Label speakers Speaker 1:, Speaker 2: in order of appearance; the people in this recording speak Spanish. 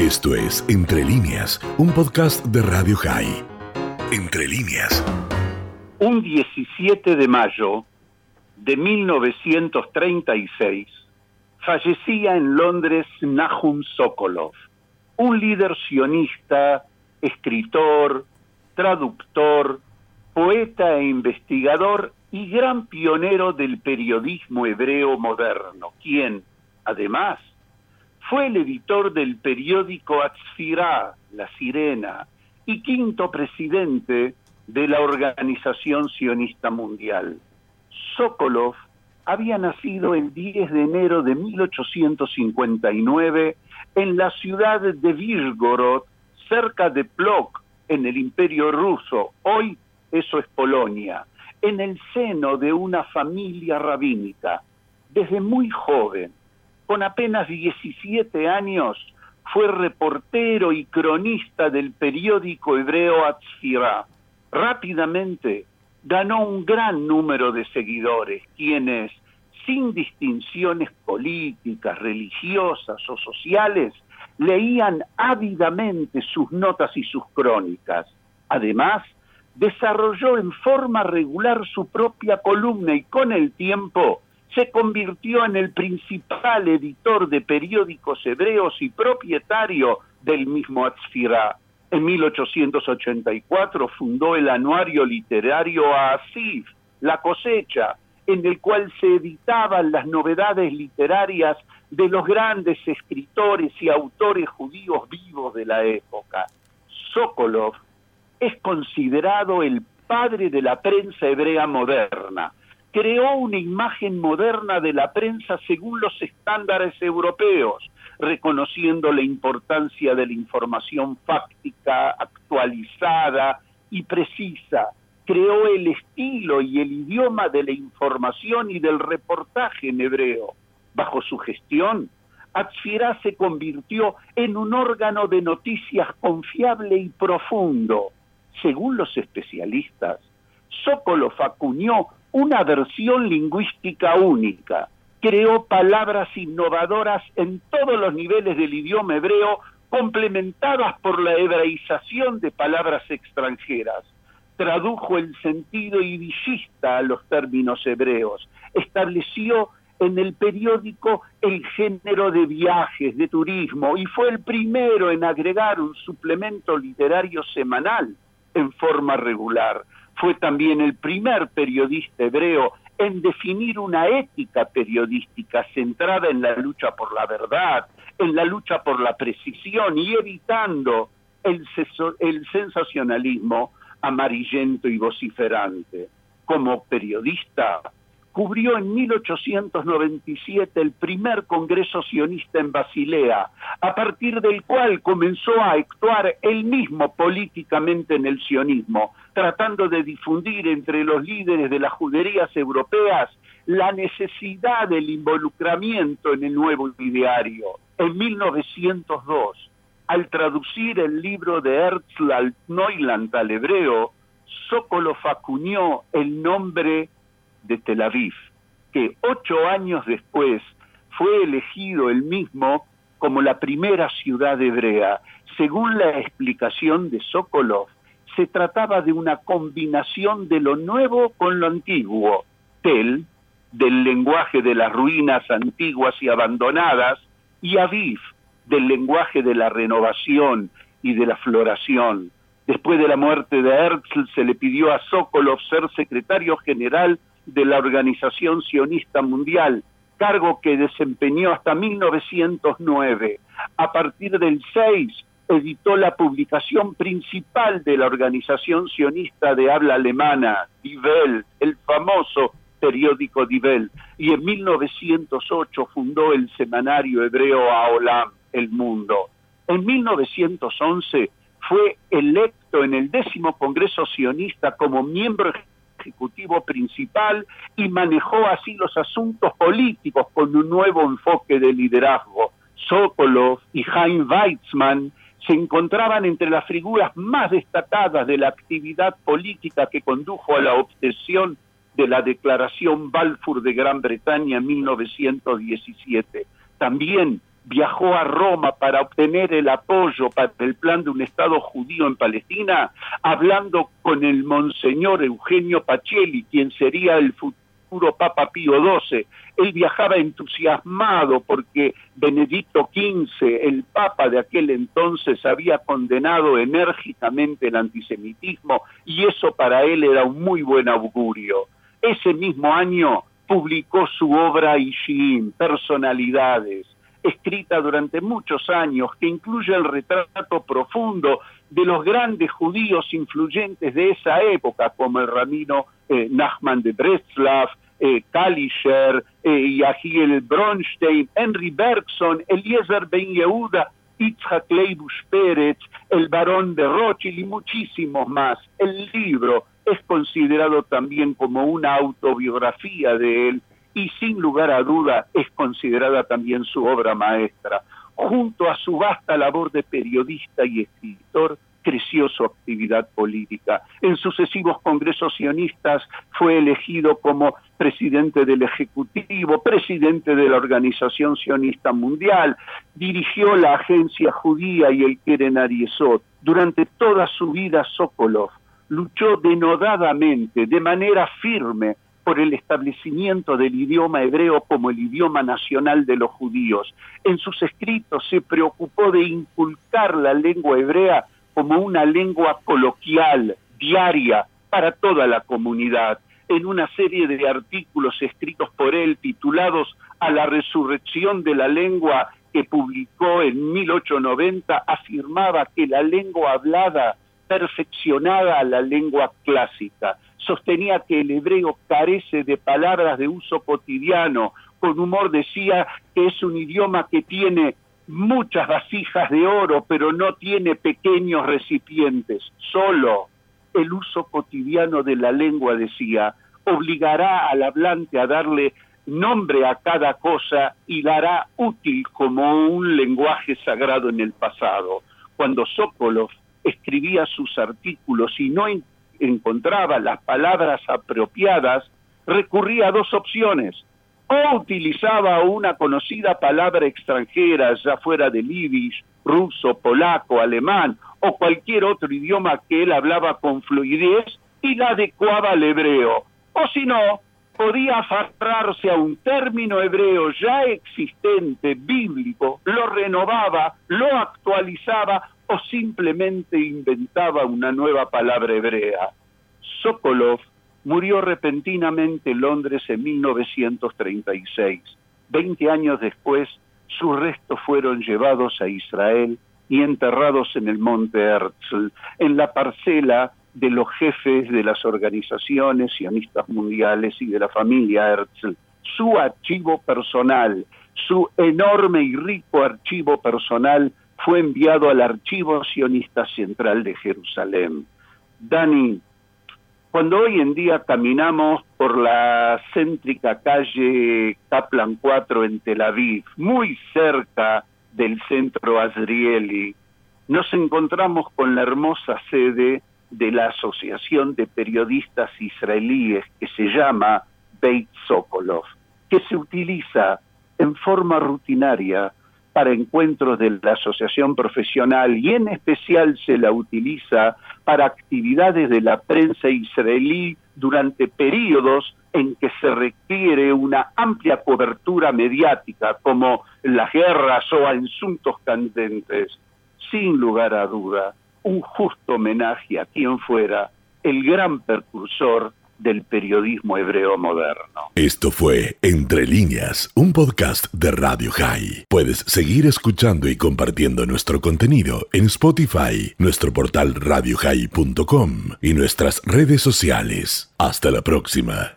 Speaker 1: Esto es Entre líneas, un podcast de Radio High. Entre líneas.
Speaker 2: Un 17 de mayo de 1936 fallecía en Londres Nahum Sokolov, un líder sionista, escritor, traductor, poeta e investigador y gran pionero del periodismo hebreo moderno, quien, además, fue el editor del periódico Atzfirá, La Sirena, y quinto presidente de la Organización Sionista Mundial. Sokolov había nacido el 10 de enero de 1859 en la ciudad de Virgorod, cerca de Plok, en el Imperio Ruso. Hoy eso es Polonia, en el seno de una familia rabínica. Desde muy joven, con apenas 17 años, fue reportero y cronista del periódico hebreo Atzfirah. Rápidamente ganó un gran número de seguidores, quienes, sin distinciones políticas, religiosas o sociales, leían ávidamente sus notas y sus crónicas. Además, desarrolló en forma regular su propia columna y con el tiempo se convirtió en el principal editor de periódicos hebreos y propietario del mismo Atzfirah. En 1884 fundó el anuario literario Asif, La cosecha, en el cual se editaban las novedades literarias de los grandes escritores y autores judíos vivos de la época. Sokolov es considerado el padre de la prensa hebrea moderna. Creó una imagen moderna de la prensa según los estándares europeos, reconociendo la importancia de la información fáctica, actualizada y precisa. Creó el estilo y el idioma de la información y del reportaje en hebreo. Bajo su gestión, Atzfirá se convirtió en un órgano de noticias confiable y profundo según los especialistas, Sokolov acuñó una versión lingüística única, creó palabras innovadoras en todos los niveles del idioma hebreo, complementadas por la hebraización de palabras extranjeras. Tradujo el sentido idillista a los términos hebreos. Estableció en el periódico el género de viajes, de turismo, y fue el primero en agregar un suplemento literario semanal en forma regular. Fue también el primer periodista hebreo en definir una ética periodística centrada en la lucha por la verdad, en la lucha por la precisión y evitando el, el sensacionalismo amarillento y vociferante. Como periodista, cubrió en 1897 el primer Congreso sionista en Basilea, a partir del cual comenzó a actuar él mismo políticamente en el sionismo, tratando de difundir entre los líderes de las juderías europeas la necesidad del involucramiento en el nuevo ideario. En 1902, al traducir el libro de Herzl Neuland al hebreo, Sokolov acuñó el nombre de Tel Aviv, que ocho años después fue elegido el mismo como la primera ciudad hebrea. Según la explicación de Sokolov, se trataba de una combinación de lo nuevo con lo antiguo. Tel, del lenguaje de las ruinas antiguas y abandonadas, y Aviv, del lenguaje de la renovación y de la floración. Después de la muerte de Herzl se le pidió a Sokolov ser secretario general de la Organización Sionista Mundial, cargo que desempeñó hasta 1909. A partir del 6 editó la publicación principal de la Organización Sionista de habla alemana, Die Welt, el famoso periódico Die Welt, y en 1908 fundó el semanario hebreo Aolam, El Mundo. En 1911 fue electo en el décimo Congreso Sionista como miembro ejecutivo principal y manejó así los asuntos políticos con un nuevo enfoque de liderazgo. Sokolov y Chaim Weizmann se encontraban entre las figuras más destacadas de la actividad política que condujo a la obsesión de la Declaración Balfour de Gran Bretaña en 1917. También viajó a Roma para obtener el apoyo para el plan de un Estado judío en Palestina, hablando con el monseñor Eugenio Pacelli, quien sería el futuro Papa Pío XII. Él viajaba entusiasmado porque Benedicto XV, el Papa de aquel entonces, había condenado enérgicamente el antisemitismo y eso para él era un muy buen augurio. Ese mismo año publicó su obra Ishim, Personalidades, escrita durante muchos años, que incluye el retrato profundo de los grandes judíos influyentes de esa época, como el ramino eh, Nachman de Breslav, eh, Kalischer, eh, Yahiel Bronstein, Henry Bergson, Eliezer Ben Yehuda, Itzhak Leibush Pérez, el barón de Rothschild y muchísimos más. El libro es considerado también como una autobiografía de él y sin lugar a duda es considerada también su obra maestra. Junto a su vasta labor de periodista y escritor, creció su actividad política. En sucesivos congresos sionistas fue elegido como presidente del Ejecutivo, presidente de la Organización Sionista Mundial, dirigió la Agencia Judía y el Keren Ariesot. Durante toda su vida Sokolov luchó denodadamente, de manera firme, por el establecimiento del idioma hebreo como el idioma nacional de los judíos. En sus escritos se preocupó de inculcar la lengua hebrea como una lengua coloquial, diaria, para toda la comunidad. En una serie de artículos escritos por él titulados A la resurrección de la lengua que publicó en 1890, afirmaba que la lengua hablada perfeccionada a la lengua clásica. Sostenía que el hebreo carece de palabras de uso cotidiano. Con humor decía que es un idioma que tiene muchas vasijas de oro, pero no tiene pequeños recipientes. Solo el uso cotidiano de la lengua, decía, obligará al hablante a darle nombre a cada cosa y la hará útil como un lenguaje sagrado en el pasado. Cuando Sokolov escribía sus artículos y no encontraba las palabras apropiadas, recurría a dos opciones o utilizaba una conocida palabra extranjera, ya fuera de yiddish, ruso, polaco, alemán o cualquier otro idioma que él hablaba con fluidez y la adecuaba al hebreo. O si no, podía aferrarse a un término hebreo ya existente, bíblico, lo renovaba, lo actualizaba o simplemente inventaba una nueva palabra hebrea. Sokolov murió repentinamente en Londres en 1936. Veinte años después, sus restos fueron llevados a Israel y enterrados en el monte Herzl, en la parcela de los jefes de las organizaciones sionistas mundiales y de la familia Herzl. Su archivo personal, su enorme y rico archivo personal fue enviado al Archivo Sionista Central de Jerusalén. Dani, cuando hoy en día caminamos por la céntrica calle Kaplan 4 en Tel Aviv, muy cerca del centro Azrieli, nos encontramos con la hermosa sede de la Asociación de Periodistas Israelíes que se llama Beit Sokolov, que se utiliza en forma rutinaria para encuentros de la asociación profesional y en especial se la utiliza para actividades de la prensa israelí durante periodos en que se requiere una amplia cobertura mediática, como las guerras o asuntos candentes. Sin lugar a duda, un justo homenaje a quien fuera el gran precursor del periodismo hebreo moderno.
Speaker 1: Esto fue Entre líneas, un podcast de Radio High. Puedes seguir escuchando y compartiendo nuestro contenido en Spotify, nuestro portal radiohigh.com y nuestras redes sociales. Hasta la próxima.